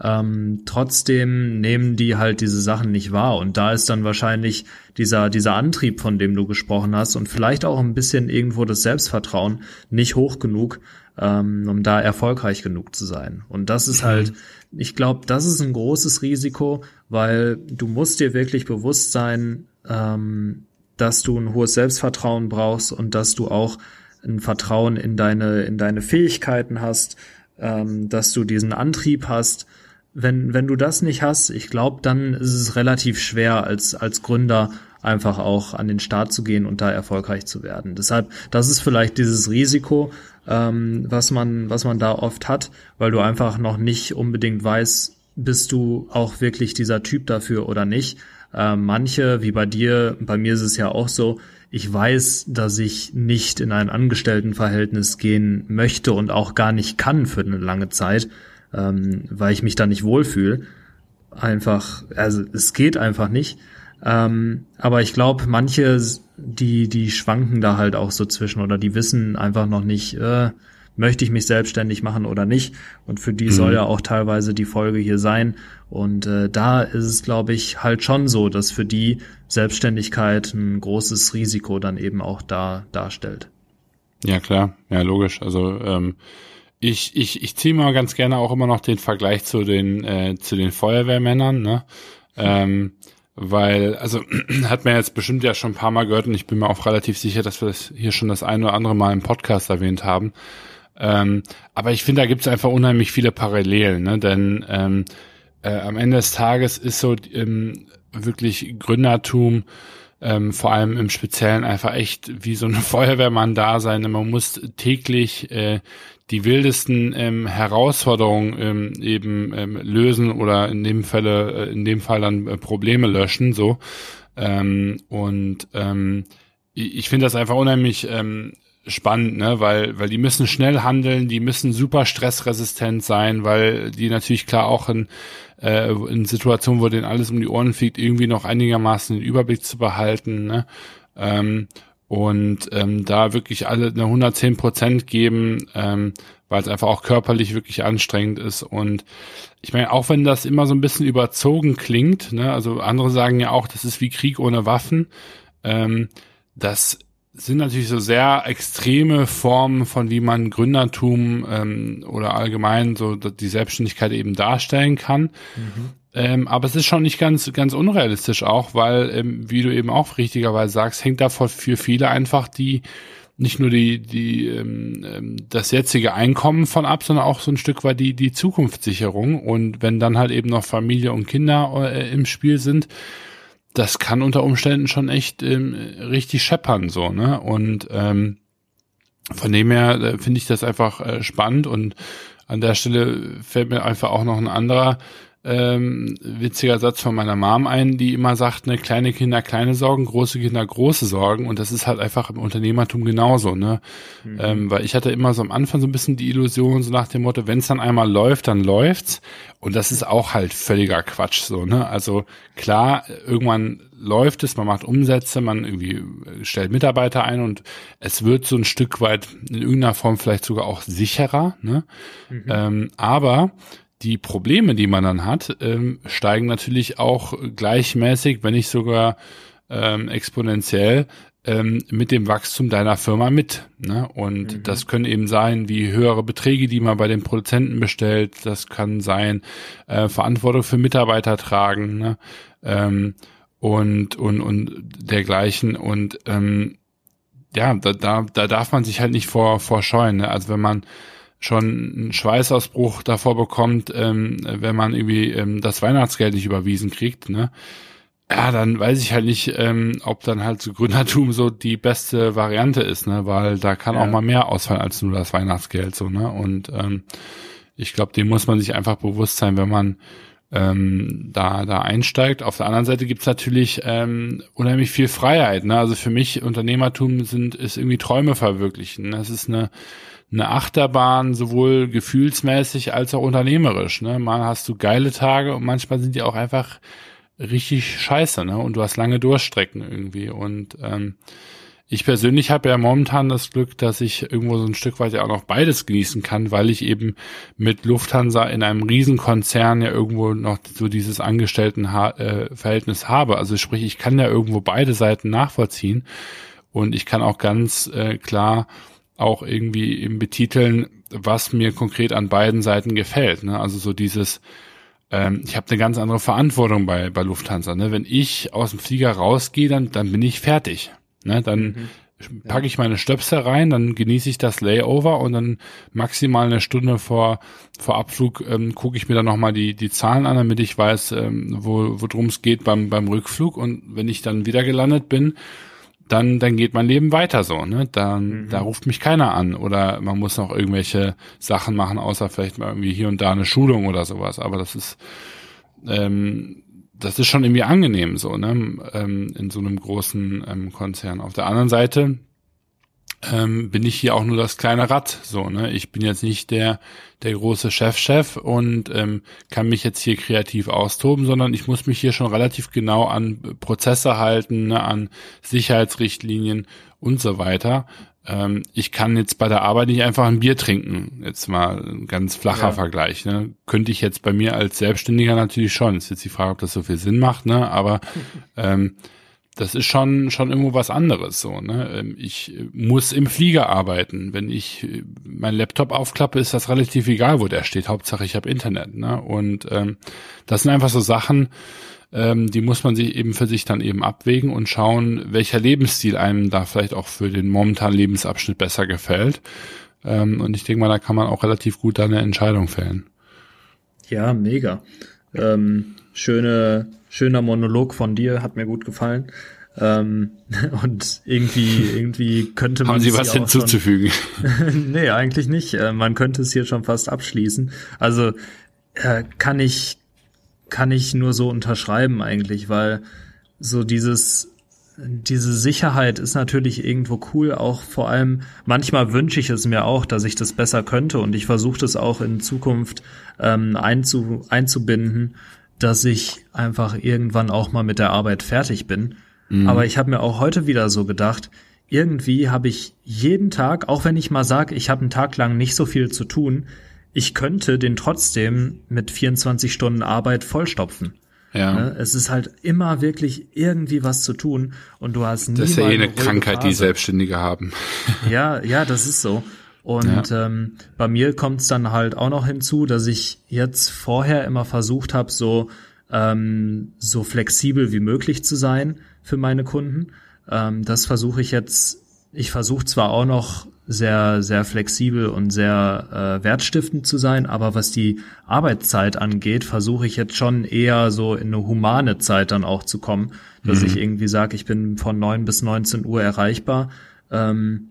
Ähm, trotzdem nehmen die halt diese Sachen nicht wahr. Und da ist dann wahrscheinlich dieser, dieser Antrieb, von dem du gesprochen hast, und vielleicht auch ein bisschen irgendwo das Selbstvertrauen nicht hoch genug, ähm, um da erfolgreich genug zu sein. Und das ist halt, ich glaube, das ist ein großes Risiko, weil du musst dir wirklich bewusst sein, ähm, dass du ein hohes Selbstvertrauen brauchst und dass du auch ein Vertrauen in deine, in deine Fähigkeiten hast, ähm, dass du diesen Antrieb hast. Wenn, wenn du das nicht hast, ich glaube, dann ist es relativ schwer als, als Gründer einfach auch an den Start zu gehen und da erfolgreich zu werden. Deshalb, das ist vielleicht dieses Risiko, ähm, was man, was man da oft hat, weil du einfach noch nicht unbedingt weißt, bist du auch wirklich dieser Typ dafür oder nicht. Äh, manche, wie bei dir, bei mir ist es ja auch so, ich weiß, dass ich nicht in ein Angestelltenverhältnis gehen möchte und auch gar nicht kann für eine lange Zeit, ähm, weil ich mich da nicht wohlfühle. Einfach, also es geht einfach nicht. Ähm, aber ich glaube, manche, die, die schwanken da halt auch so zwischen oder die wissen einfach noch nicht, äh, möchte ich mich selbstständig machen oder nicht. Und für die mhm. soll ja auch teilweise die Folge hier sein. Und äh, da ist es, glaube ich, halt schon so, dass für die Selbstständigkeit ein großes Risiko dann eben auch da darstellt. Ja, klar, ja, logisch. Also ähm, ich, ich, ich ziehe mal ganz gerne auch immer noch den Vergleich zu den, äh, zu den Feuerwehrmännern, ne? Ähm, weil, also hat man jetzt bestimmt ja schon ein paar Mal gehört und ich bin mir auch relativ sicher, dass wir das hier schon das ein oder andere Mal im Podcast erwähnt haben. Ähm, aber ich finde, da gibt es einfach unheimlich viele Parallelen, ne? denn ähm, äh, am Ende des Tages ist so ähm, wirklich Gründertum ähm, vor allem im Speziellen einfach echt wie so ein Feuerwehrmann da sein. Man muss täglich äh, die wildesten ähm, Herausforderungen ähm, eben ähm, lösen oder in dem Falle, äh, in dem Fall dann äh, Probleme löschen, so. Ähm, und ähm, ich, finde das einfach unheimlich ähm, spannend, ne, weil, weil die müssen schnell handeln, die müssen super stressresistent sein, weil die natürlich klar auch in, äh, in Situationen, wo denen alles um die Ohren fliegt, irgendwie noch einigermaßen den Überblick zu behalten, ne, ähm, und ähm, da wirklich alle eine 110 Prozent geben, ähm, weil es einfach auch körperlich wirklich anstrengend ist. Und ich meine, auch wenn das immer so ein bisschen überzogen klingt, ne, also andere sagen ja auch, das ist wie Krieg ohne Waffen, ähm, das sind natürlich so sehr extreme Formen von wie man Gründertum ähm, oder allgemein so die Selbstständigkeit eben darstellen kann. Mhm. Ähm, aber es ist schon nicht ganz, ganz unrealistisch auch, weil, ähm, wie du eben auch richtigerweise sagst, hängt davon für viele einfach die, nicht nur die, die, ähm, ähm, das jetzige Einkommen von ab, sondern auch so ein Stück weit die, die Zukunftssicherung. Und wenn dann halt eben noch Familie und Kinder äh, im Spiel sind, das kann unter Umständen schon echt ähm, richtig scheppern, so, ne? Und ähm, von dem her äh, finde ich das einfach äh, spannend und an der Stelle fällt mir einfach auch noch ein anderer ähm, witziger Satz von meiner Mom ein, die immer sagt, ne, kleine Kinder kleine Sorgen, große Kinder große Sorgen und das ist halt einfach im Unternehmertum genauso, ne? Mhm. Ähm, weil ich hatte immer so am Anfang so ein bisschen die Illusion, so nach dem Motto, wenn es dann einmal läuft, dann läuft's und das ist auch halt völliger Quatsch, so, ne? Also klar, irgendwann läuft es, man macht Umsätze, man irgendwie stellt Mitarbeiter ein und es wird so ein Stück weit in irgendeiner Form vielleicht sogar auch sicherer, ne? Mhm. Ähm, aber die Probleme, die man dann hat, ähm, steigen natürlich auch gleichmäßig, wenn nicht sogar ähm, exponentiell ähm, mit dem Wachstum deiner Firma mit. Ne? Und mhm. das können eben sein, wie höhere Beträge, die man bei den Produzenten bestellt. Das kann sein, äh, Verantwortung für Mitarbeiter tragen ne? ähm, und, und, und dergleichen. Und ähm, ja, da, da, da darf man sich halt nicht vor, vor scheuen. Ne? Also wenn man schon einen Schweißausbruch davor bekommt, ähm, wenn man irgendwie ähm, das Weihnachtsgeld nicht überwiesen kriegt, ne? Ja, dann weiß ich halt nicht, ähm, ob dann halt so Gründertum so die beste Variante ist, ne? Weil da kann ja. auch mal mehr ausfallen als nur das Weihnachtsgeld, so, ne? Und ähm, ich glaube, dem muss man sich einfach bewusst sein, wenn man ähm, da, da einsteigt. Auf der anderen Seite gibt's natürlich ähm, unheimlich viel Freiheit. Ne? Also für mich Unternehmertum sind ist irgendwie Träume verwirklichen. Das ist eine eine Achterbahn, sowohl gefühlsmäßig als auch unternehmerisch. Ne? Mal hast du geile Tage und manchmal sind die auch einfach richtig scheiße, ne? Und du hast lange Durchstrecken irgendwie. Und ähm, ich persönlich habe ja momentan das Glück, dass ich irgendwo so ein Stück weit ja auch noch beides genießen kann, weil ich eben mit Lufthansa in einem Riesenkonzern ja irgendwo noch so dieses Angestelltenverhältnis habe. Also sprich, ich kann ja irgendwo beide Seiten nachvollziehen und ich kann auch ganz äh, klar auch irgendwie eben betiteln, was mir konkret an beiden Seiten gefällt. Ne? Also so dieses, ähm, ich habe eine ganz andere Verantwortung bei, bei Lufthansa. Ne? Wenn ich aus dem Flieger rausgehe, dann, dann bin ich fertig. Ne? Dann mhm. packe ich meine Stöpsel rein, dann genieße ich das Layover und dann maximal eine Stunde vor, vor Abflug ähm, gucke ich mir dann nochmal die, die Zahlen an, damit ich weiß, ähm, wo worum es geht beim, beim Rückflug. Und wenn ich dann wieder gelandet bin, dann, dann geht mein Leben weiter so, ne? Dann, mhm. da ruft mich keiner an oder man muss noch irgendwelche Sachen machen, außer vielleicht mal irgendwie hier und da eine Schulung oder sowas. Aber das ist, ähm, das ist schon irgendwie angenehm so, ne? Ähm, in so einem großen ähm, Konzern. Auf der anderen Seite ähm, bin ich hier auch nur das kleine Rad. So, ne? Ich bin jetzt nicht der, der große Chef-Chef und ähm, kann mich jetzt hier kreativ austoben, sondern ich muss mich hier schon relativ genau an Prozesse halten, ne? an Sicherheitsrichtlinien und so weiter. Ähm, ich kann jetzt bei der Arbeit nicht einfach ein Bier trinken. Jetzt mal ein ganz flacher ja. Vergleich. Ne? Könnte ich jetzt bei mir als Selbstständiger natürlich schon. Ist jetzt die Frage, ob das so viel Sinn macht, ne? Aber ähm, das ist schon schon irgendwo was anderes so ne? Ähm, ich muss im Flieger arbeiten. Wenn ich äh, mein Laptop aufklappe ist das relativ egal wo der steht. Hauptsache ich habe Internet ne? Und ähm, das sind einfach so Sachen ähm, die muss man sich eben für sich dann eben abwägen und schauen welcher Lebensstil einem da vielleicht auch für den momentanen Lebensabschnitt besser gefällt. Ähm, und ich denke mal da kann man auch relativ gut da eine Entscheidung fällen. Ja mega. Ähm, schöne schöner Monolog von dir, hat mir gut gefallen. Ähm, und irgendwie, irgendwie könnte man. Haben Sie was hinzuzufügen? Schon, nee, eigentlich nicht. Äh, man könnte es hier schon fast abschließen. Also äh, kann ich, kann ich nur so unterschreiben eigentlich, weil so dieses diese Sicherheit ist natürlich irgendwo cool, auch vor allem manchmal wünsche ich es mir auch, dass ich das besser könnte und ich versuche das auch in Zukunft ähm, einzu, einzubinden, dass ich einfach irgendwann auch mal mit der Arbeit fertig bin. Mhm. Aber ich habe mir auch heute wieder so gedacht, irgendwie habe ich jeden Tag, auch wenn ich mal sage, ich habe einen Tag lang nicht so viel zu tun, ich könnte den trotzdem mit 24 Stunden Arbeit vollstopfen. Ja. Ne? Es ist halt immer wirklich irgendwie was zu tun und du hast nie Das ist ja eh eine Krankheit, Phase. die Selbstständige haben. Ja, ja, das ist so. Und ja. ähm, bei mir kommt es dann halt auch noch hinzu, dass ich jetzt vorher immer versucht habe, so ähm, so flexibel wie möglich zu sein für meine Kunden. Ähm, das versuche ich jetzt. Ich versuche zwar auch noch sehr sehr flexibel und sehr äh, wertstiftend zu sein, aber was die Arbeitszeit angeht, versuche ich jetzt schon eher so in eine humane Zeit dann auch zu kommen, dass mhm. ich irgendwie sage, ich bin von neun bis 19 Uhr erreichbar. Ähm,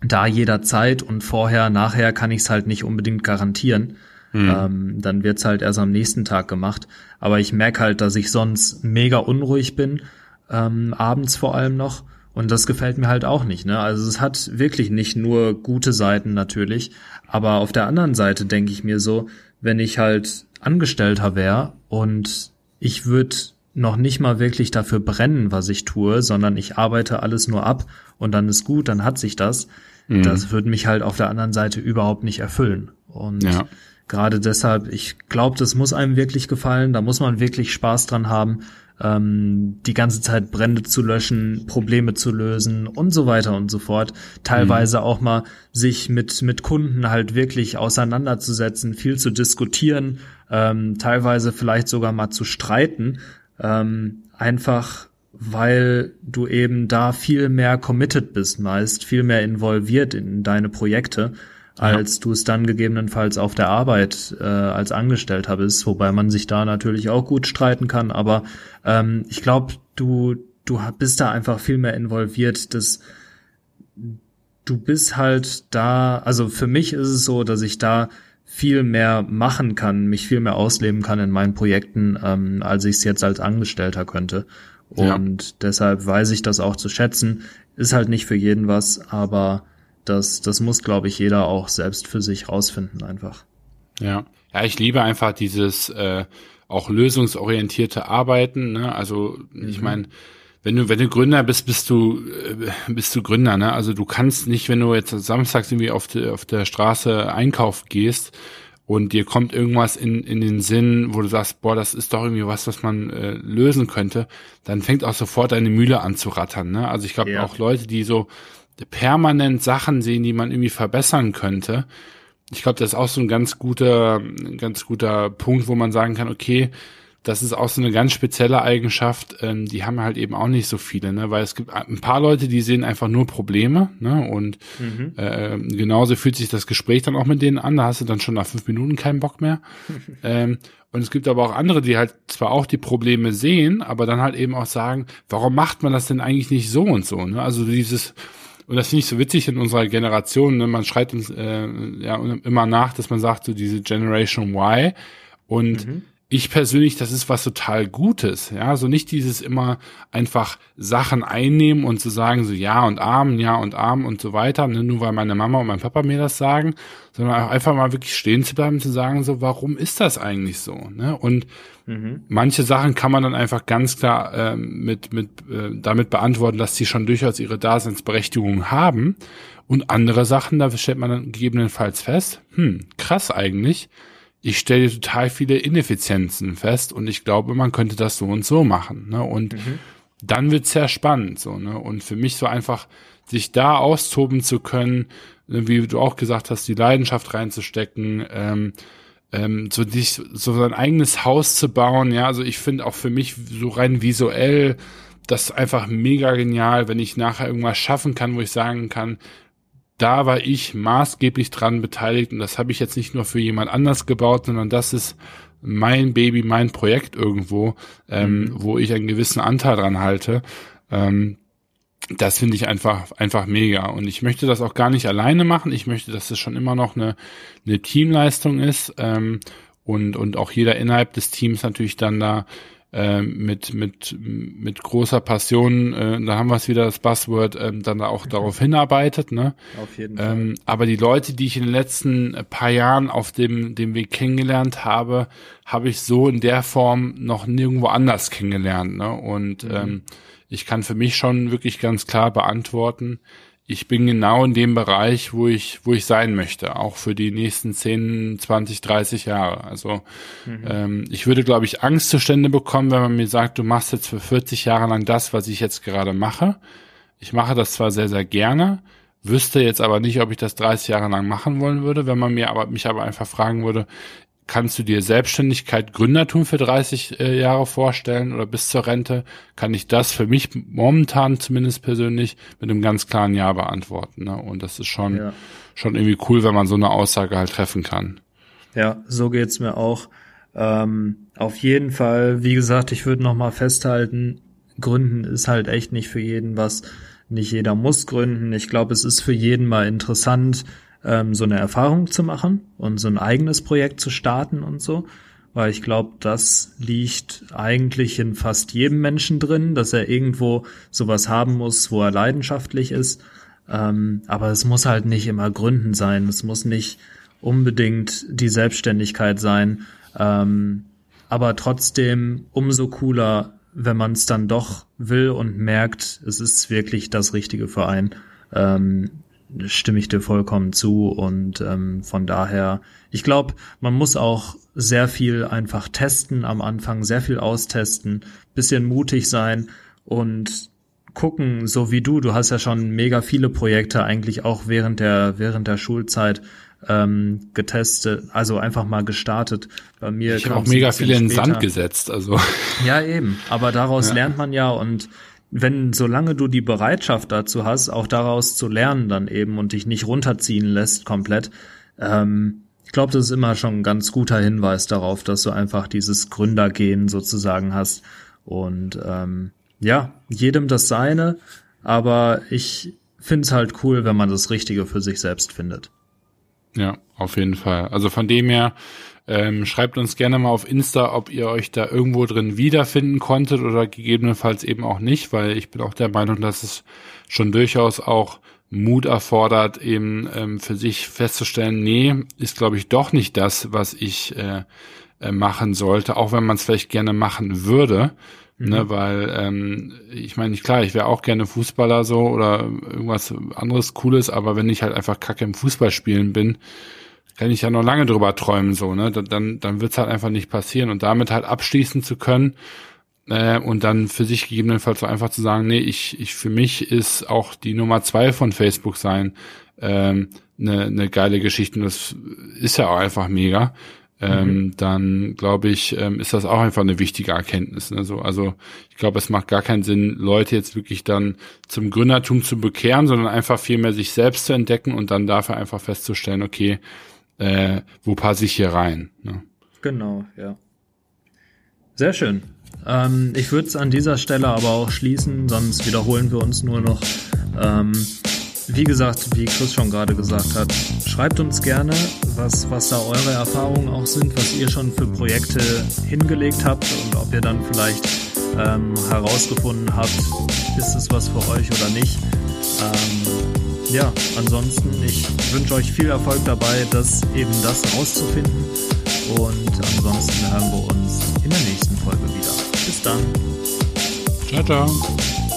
da jederzeit und vorher, nachher kann ich es halt nicht unbedingt garantieren. Mhm. Ähm, dann wird's halt erst am nächsten Tag gemacht. Aber ich merke halt, dass ich sonst mega unruhig bin, ähm, abends vor allem noch. Und das gefällt mir halt auch nicht. Ne? Also es hat wirklich nicht nur gute Seiten natürlich. Aber auf der anderen Seite denke ich mir so, wenn ich halt Angestellter wäre und ich würde noch nicht mal wirklich dafür brennen, was ich tue, sondern ich arbeite alles nur ab und dann ist gut, dann hat sich das. Mhm. Das würde mich halt auf der anderen Seite überhaupt nicht erfüllen. Und ja. gerade deshalb, ich glaube, das muss einem wirklich gefallen, da muss man wirklich Spaß dran haben, ähm, die ganze Zeit Brände zu löschen, Probleme zu lösen und so weiter und so fort. Teilweise mhm. auch mal sich mit, mit Kunden halt wirklich auseinanderzusetzen, viel zu diskutieren, ähm, teilweise vielleicht sogar mal zu streiten, ähm, einfach weil du eben da viel mehr committed bist meist, viel mehr involviert in deine Projekte, als ja. du es dann gegebenenfalls auf der Arbeit äh, als Angestellter bist, wobei man sich da natürlich auch gut streiten kann, aber ähm, ich glaube, du, du bist da einfach viel mehr involviert, dass du bist halt da, also für mich ist es so, dass ich da viel mehr machen kann, mich viel mehr ausleben kann in meinen Projekten, ähm, als ich es jetzt als Angestellter könnte. Und ja. deshalb weiß ich das auch zu schätzen. Ist halt nicht für jeden was, aber das, das muss, glaube ich, jeder auch selbst für sich rausfinden einfach. Ja, ja, ich liebe einfach dieses äh, auch lösungsorientierte Arbeiten. Ne? Also mhm. ich meine, wenn du wenn du Gründer bist, bist du äh, bist du Gründer. Ne? Also du kannst nicht, wenn du jetzt samstags irgendwie auf, de, auf der Straße einkaufen gehst und dir kommt irgendwas in, in den Sinn, wo du sagst, boah, das ist doch irgendwie was, was man äh, lösen könnte, dann fängt auch sofort eine Mühle an zu rattern. Ne? Also ich glaube ja. auch Leute, die so permanent Sachen sehen, die man irgendwie verbessern könnte. Ich glaube, das ist auch so ein ganz guter, ganz guter Punkt, wo man sagen kann, okay, das ist auch so eine ganz spezielle Eigenschaft, ähm, die haben halt eben auch nicht so viele, ne? weil es gibt ein paar Leute, die sehen einfach nur Probleme ne? und mhm. äh, genauso fühlt sich das Gespräch dann auch mit denen an, da hast du dann schon nach fünf Minuten keinen Bock mehr. ähm, und es gibt aber auch andere, die halt zwar auch die Probleme sehen, aber dann halt eben auch sagen, warum macht man das denn eigentlich nicht so und so? Ne? Also dieses und das finde ich so witzig in unserer Generation. Ne? Man schreit uns äh, ja immer nach, dass man sagt, so diese Generation Y. Und mhm ich persönlich, das ist was total Gutes, ja, so nicht dieses immer einfach Sachen einnehmen und zu sagen so ja und arm, ja und arm und so weiter, ne, nur weil meine Mama und mein Papa mir das sagen, sondern auch einfach mal wirklich stehen zu bleiben, zu sagen so, warum ist das eigentlich so, ne? Und mhm. manche Sachen kann man dann einfach ganz klar äh, mit mit äh, damit beantworten, dass sie schon durchaus ihre Daseinsberechtigung haben und andere Sachen, da stellt man dann gegebenenfalls fest, hm, krass eigentlich ich stelle total viele Ineffizienzen fest und ich glaube, man könnte das so und so machen. Ne? Und mhm. dann wird's sehr spannend. So, ne? Und für mich so einfach, sich da austoben zu können, ne, wie du auch gesagt hast, die Leidenschaft reinzustecken, ähm, ähm, so dich, so sein eigenes Haus zu bauen. Ja, also ich finde auch für mich so rein visuell das einfach mega genial, wenn ich nachher irgendwas schaffen kann, wo ich sagen kann, da war ich maßgeblich dran beteiligt und das habe ich jetzt nicht nur für jemand anders gebaut, sondern das ist mein Baby, mein Projekt irgendwo, ähm, mhm. wo ich einen gewissen Anteil dran halte. Ähm, das finde ich einfach einfach mega und ich möchte das auch gar nicht alleine machen. Ich möchte, dass es schon immer noch eine, eine Teamleistung ist ähm, und und auch jeder innerhalb des Teams natürlich dann da äh, mit, mit, mit großer Passion, äh, da haben wir es wieder das Buzzword, äh, dann auch mhm. darauf hinarbeitet. Ne? Auf jeden Fall. Ähm, aber die Leute, die ich in den letzten paar Jahren auf dem, dem Weg kennengelernt habe, habe ich so in der Form noch nirgendwo anders kennengelernt. Ne? Und mhm. ähm, ich kann für mich schon wirklich ganz klar beantworten, ich bin genau in dem Bereich, wo ich, wo ich sein möchte, auch für die nächsten 10, 20, 30 Jahre. Also mhm. ähm, ich würde, glaube ich, Angstzustände bekommen, wenn man mir sagt, du machst jetzt für 40 Jahre lang das, was ich jetzt gerade mache. Ich mache das zwar sehr, sehr gerne, wüsste jetzt aber nicht, ob ich das 30 Jahre lang machen wollen würde, wenn man mir aber mich aber einfach fragen würde, Kannst du dir Selbstständigkeit, Gründertum für 30 äh, Jahre vorstellen oder bis zur Rente? Kann ich das für mich momentan zumindest persönlich mit einem ganz klaren Ja beantworten. Ne? Und das ist schon, ja. schon irgendwie cool, wenn man so eine Aussage halt treffen kann. Ja, so geht's mir auch. Ähm, auf jeden Fall, wie gesagt, ich würde noch mal festhalten, Gründen ist halt echt nicht für jeden was. Nicht jeder muss gründen. Ich glaube, es ist für jeden mal interessant, ähm, so eine Erfahrung zu machen und so ein eigenes Projekt zu starten und so. Weil ich glaube, das liegt eigentlich in fast jedem Menschen drin, dass er irgendwo sowas haben muss, wo er leidenschaftlich ist. Ähm, aber es muss halt nicht immer Gründen sein. Es muss nicht unbedingt die Selbstständigkeit sein. Ähm, aber trotzdem umso cooler, wenn man es dann doch will und merkt, es ist wirklich das Richtige für einen. Ähm, stimme ich dir vollkommen zu und ähm, von daher, ich glaube, man muss auch sehr viel einfach testen am Anfang, sehr viel austesten, bisschen mutig sein und gucken, so wie du, du hast ja schon mega viele Projekte eigentlich auch während der während der Schulzeit ähm, getestet, also einfach mal gestartet. Bei mir ich habe auch mega viele in den Sand gesetzt, also ja eben, aber daraus ja. lernt man ja und wenn, solange du die Bereitschaft dazu hast, auch daraus zu lernen dann eben und dich nicht runterziehen lässt komplett, ähm, ich glaube, das ist immer schon ein ganz guter Hinweis darauf, dass du einfach dieses Gründergehen sozusagen hast. Und ähm, ja, jedem das seine, aber ich finde es halt cool, wenn man das Richtige für sich selbst findet. Ja, auf jeden Fall. Also von dem her, ähm, schreibt uns gerne mal auf Insta, ob ihr euch da irgendwo drin wiederfinden konntet oder gegebenenfalls eben auch nicht, weil ich bin auch der Meinung, dass es schon durchaus auch Mut erfordert, eben ähm, für sich festzustellen, nee, ist glaube ich doch nicht das, was ich äh, äh, machen sollte, auch wenn man es vielleicht gerne machen würde. Mhm. Ne, weil ähm, ich meine, klar, ich wäre auch gerne Fußballer so oder irgendwas anderes Cooles, aber wenn ich halt einfach kacke im Fußballspielen bin, kann ich ja noch lange drüber träumen, so, ne? Dann, dann wird's halt einfach nicht passieren. Und damit halt abschließen zu können, äh, und dann für sich gegebenenfalls so einfach zu sagen, nee, ich, ich für mich ist auch die Nummer zwei von Facebook sein ähm, eine, ne geile Geschichte. Und das ist ja auch einfach mega. Ähm, mhm. dann glaube ich, ähm, ist das auch einfach eine wichtige Erkenntnis. Ne? So, also ich glaube, es macht gar keinen Sinn, Leute jetzt wirklich dann zum Gründertum zu bekehren, sondern einfach viel mehr sich selbst zu entdecken und dann dafür einfach festzustellen, okay, äh, wo passe ich hier rein? Ne? Genau, ja. Sehr schön. Ähm, ich würde es an dieser Stelle aber auch schließen, sonst wiederholen wir uns nur noch. Ähm, wie gesagt, wie Chris schon gerade gesagt hat, schreibt uns gerne, was, was da eure Erfahrungen auch sind, was ihr schon für Projekte hingelegt habt und ob ihr dann vielleicht ähm, herausgefunden habt, ist es was für euch oder nicht. Ähm, ja, ansonsten, ich wünsche euch viel Erfolg dabei, das eben das rauszufinden. Und ansonsten hören wir uns in der nächsten Folge wieder. Bis dann. Ciao, ciao.